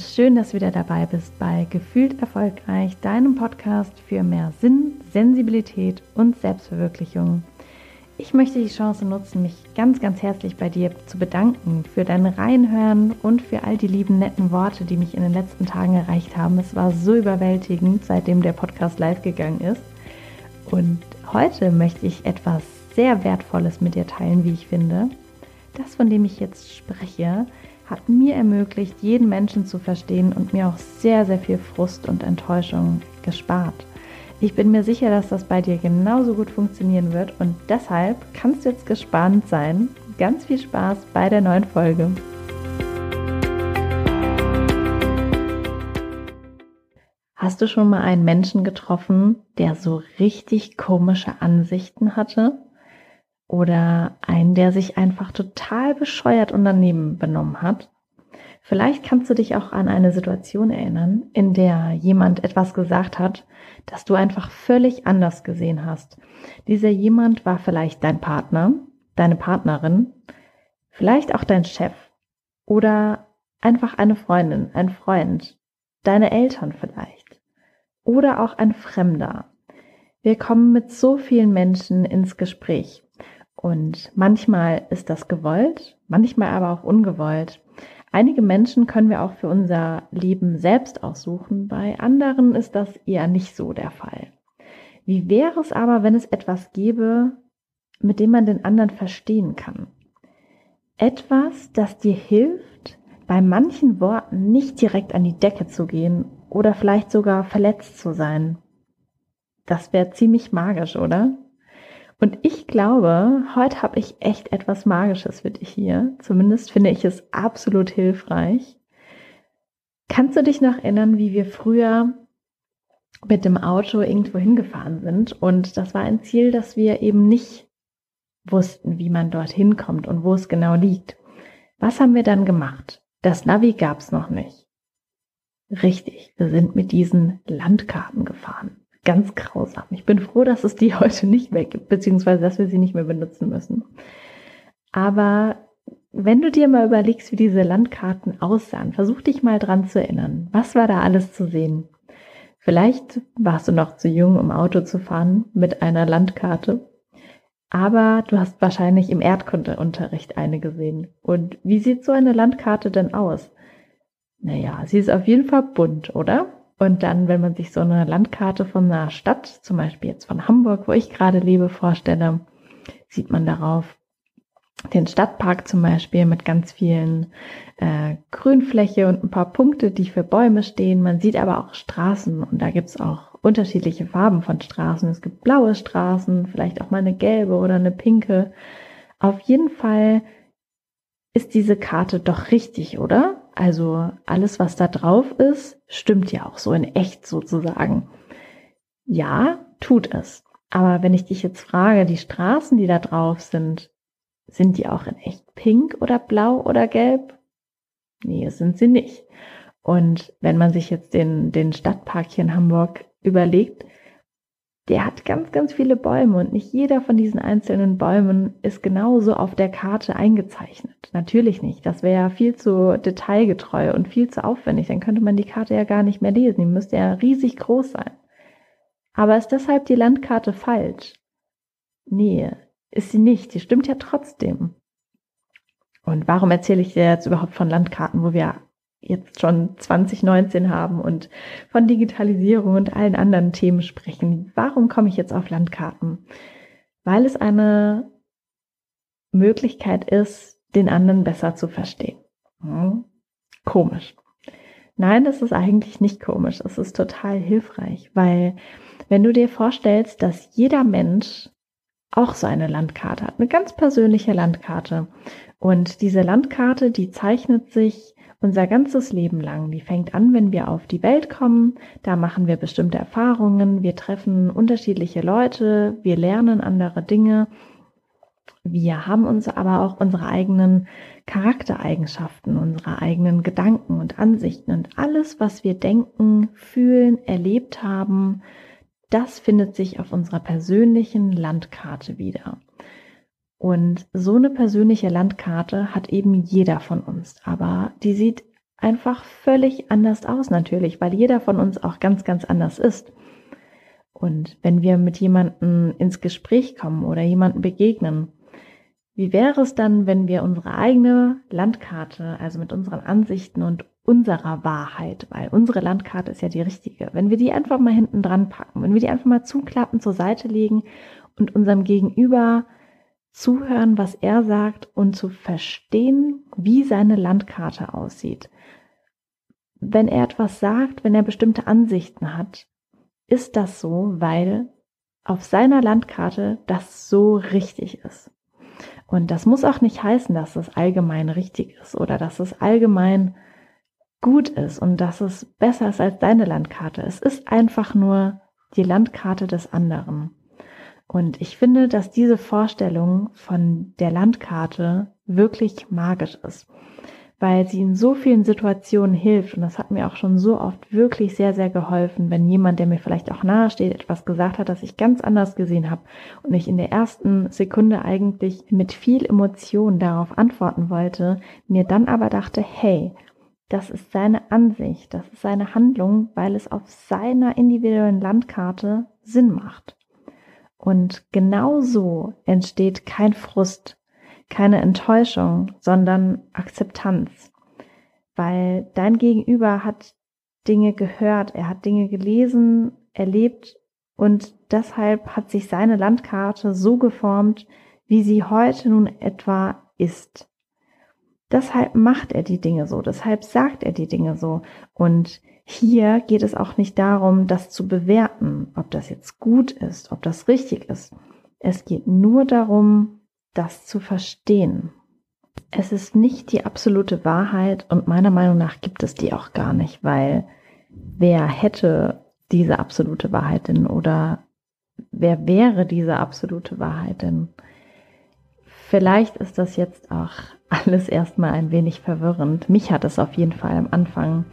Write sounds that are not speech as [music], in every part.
schön, dass du wieder dabei bist bei Gefühlt Erfolgreich, deinem Podcast für mehr Sinn, Sensibilität und Selbstverwirklichung. Ich möchte die Chance nutzen, mich ganz, ganz herzlich bei dir zu bedanken für dein Reinhören und für all die lieben, netten Worte, die mich in den letzten Tagen erreicht haben. Es war so überwältigend, seitdem der Podcast live gegangen ist. Und heute möchte ich etwas sehr Wertvolles mit dir teilen, wie ich finde. Das, von dem ich jetzt spreche, hat mir ermöglicht, jeden Menschen zu verstehen und mir auch sehr, sehr viel Frust und Enttäuschung gespart. Ich bin mir sicher, dass das bei dir genauso gut funktionieren wird und deshalb kannst du jetzt gespannt sein. Ganz viel Spaß bei der neuen Folge. Hast du schon mal einen Menschen getroffen, der so richtig komische Ansichten hatte? Oder einen, der sich einfach total bescheuert und daneben benommen hat. Vielleicht kannst du dich auch an eine Situation erinnern, in der jemand etwas gesagt hat, das du einfach völlig anders gesehen hast. Dieser jemand war vielleicht dein Partner, deine Partnerin, vielleicht auch dein Chef oder einfach eine Freundin, ein Freund, deine Eltern vielleicht oder auch ein Fremder. Wir kommen mit so vielen Menschen ins Gespräch und manchmal ist das gewollt, manchmal aber auch ungewollt. Einige Menschen können wir auch für unser Leben selbst aussuchen, bei anderen ist das eher nicht so der Fall. Wie wäre es aber, wenn es etwas gäbe, mit dem man den anderen verstehen kann? Etwas, das dir hilft, bei manchen Worten nicht direkt an die Decke zu gehen oder vielleicht sogar verletzt zu sein. Das wäre ziemlich magisch, oder? Und ich glaube, heute habe ich echt etwas Magisches für dich hier. Zumindest finde ich es absolut hilfreich. Kannst du dich noch erinnern, wie wir früher mit dem Auto irgendwo hingefahren sind? Und das war ein Ziel, das wir eben nicht wussten, wie man dorthin kommt und wo es genau liegt. Was haben wir dann gemacht? Das Navi gab es noch nicht. Richtig, wir sind mit diesen Landkarten gefahren ganz grausam. Ich bin froh, dass es die [laughs] heute nicht mehr gibt, beziehungsweise dass wir sie nicht mehr benutzen müssen. Aber wenn du dir mal überlegst, wie diese Landkarten aussahen, versuch dich mal dran zu erinnern. Was war da alles zu sehen? Vielleicht warst du noch zu jung, um Auto zu fahren mit einer Landkarte. Aber du hast wahrscheinlich im Erdkundeunterricht eine gesehen. Und wie sieht so eine Landkarte denn aus? Naja, sie ist auf jeden Fall bunt, oder? Und dann, wenn man sich so eine Landkarte von einer Stadt, zum Beispiel jetzt von Hamburg, wo ich gerade lebe, vorstelle, sieht man darauf den Stadtpark zum Beispiel mit ganz vielen äh, Grünfläche und ein paar Punkte, die für Bäume stehen. Man sieht aber auch Straßen und da gibt's auch unterschiedliche Farben von Straßen. Es gibt blaue Straßen, vielleicht auch mal eine gelbe oder eine pinke. Auf jeden Fall ist diese Karte doch richtig, oder? Also alles, was da drauf ist, stimmt ja auch so in echt sozusagen. Ja, tut es. Aber wenn ich dich jetzt frage, die Straßen, die da drauf sind, sind die auch in echt pink oder blau oder gelb? Nee, sind sie nicht. Und wenn man sich jetzt den, den Stadtpark hier in Hamburg überlegt, der hat ganz, ganz viele Bäume und nicht jeder von diesen einzelnen Bäumen ist genauso auf der Karte eingezeichnet. Natürlich nicht. Das wäre ja viel zu detailgetreu und viel zu aufwendig. Dann könnte man die Karte ja gar nicht mehr lesen. Die müsste ja riesig groß sein. Aber ist deshalb die Landkarte falsch? Nee, ist sie nicht. Die stimmt ja trotzdem. Und warum erzähle ich dir jetzt überhaupt von Landkarten, wo wir jetzt schon 2019 haben und von Digitalisierung und allen anderen Themen sprechen. Warum komme ich jetzt auf Landkarten? Weil es eine Möglichkeit ist, den anderen besser zu verstehen. Hm. Komisch. Nein, das ist eigentlich nicht komisch. Es ist total hilfreich, weil wenn du dir vorstellst, dass jeder Mensch auch so eine Landkarte hat, eine ganz persönliche Landkarte. Und diese Landkarte, die zeichnet sich unser ganzes Leben lang. Die fängt an, wenn wir auf die Welt kommen. Da machen wir bestimmte Erfahrungen. Wir treffen unterschiedliche Leute. Wir lernen andere Dinge. Wir haben uns aber auch unsere eigenen Charaktereigenschaften, unsere eigenen Gedanken und Ansichten und alles, was wir denken, fühlen, erlebt haben, das findet sich auf unserer persönlichen Landkarte wieder. Und so eine persönliche Landkarte hat eben jeder von uns, aber die sieht einfach völlig anders aus natürlich, weil jeder von uns auch ganz, ganz anders ist. Und wenn wir mit jemandem ins Gespräch kommen oder jemanden begegnen, wie wäre es dann, wenn wir unsere eigene Landkarte, also mit unseren Ansichten und unserer Wahrheit, weil unsere Landkarte ist ja die richtige, wenn wir die einfach mal hinten dran packen, wenn wir die einfach mal zuklappen, zur Seite legen und unserem Gegenüber zuhören, was er sagt und zu verstehen, wie seine Landkarte aussieht. Wenn er etwas sagt, wenn er bestimmte Ansichten hat, ist das so, weil auf seiner Landkarte das so richtig ist. Und das muss auch nicht heißen, dass es allgemein richtig ist oder dass es allgemein gut ist und dass es besser ist als deine Landkarte. Es ist einfach nur die Landkarte des anderen. Und ich finde, dass diese Vorstellung von der Landkarte wirklich magisch ist, weil sie in so vielen Situationen hilft. Und das hat mir auch schon so oft wirklich sehr, sehr geholfen, wenn jemand, der mir vielleicht auch nahe steht, etwas gesagt hat, das ich ganz anders gesehen habe und ich in der ersten Sekunde eigentlich mit viel Emotion darauf antworten wollte, mir dann aber dachte, hey, das ist seine Ansicht, das ist seine Handlung, weil es auf seiner individuellen Landkarte Sinn macht. Und genau so entsteht kein Frust, keine Enttäuschung, sondern Akzeptanz. Weil dein Gegenüber hat Dinge gehört, er hat Dinge gelesen, erlebt und deshalb hat sich seine Landkarte so geformt, wie sie heute nun etwa ist. Deshalb macht er die Dinge so, deshalb sagt er die Dinge so. Und hier geht es auch nicht darum, das zu bewerten, ob das jetzt gut ist, ob das richtig ist. Es geht nur darum, das zu verstehen. Es ist nicht die absolute Wahrheit und meiner Meinung nach gibt es die auch gar nicht, weil wer hätte diese absolute Wahrheit denn oder wer wäre diese absolute Wahrheit denn? Vielleicht ist das jetzt auch alles erstmal ein wenig verwirrend. Mich hat es auf jeden Fall am Anfang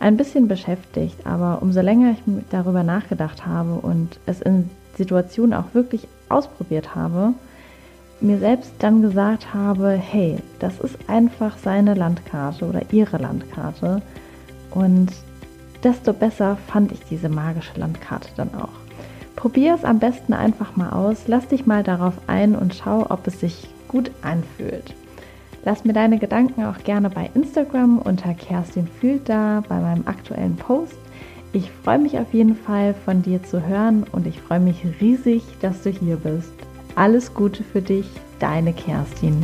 ein bisschen beschäftigt, aber umso länger ich darüber nachgedacht habe und es in Situationen auch wirklich ausprobiert habe, mir selbst dann gesagt habe, hey, das ist einfach seine Landkarte oder ihre Landkarte und desto besser fand ich diese magische Landkarte dann auch. Probier es am besten einfach mal aus, lass dich mal darauf ein und schau, ob es sich gut anfühlt. Lass mir deine Gedanken auch gerne bei Instagram unter Kerstin fühlt da bei meinem aktuellen Post. Ich freue mich auf jeden Fall von dir zu hören und ich freue mich riesig, dass du hier bist. Alles Gute für dich, deine Kerstin.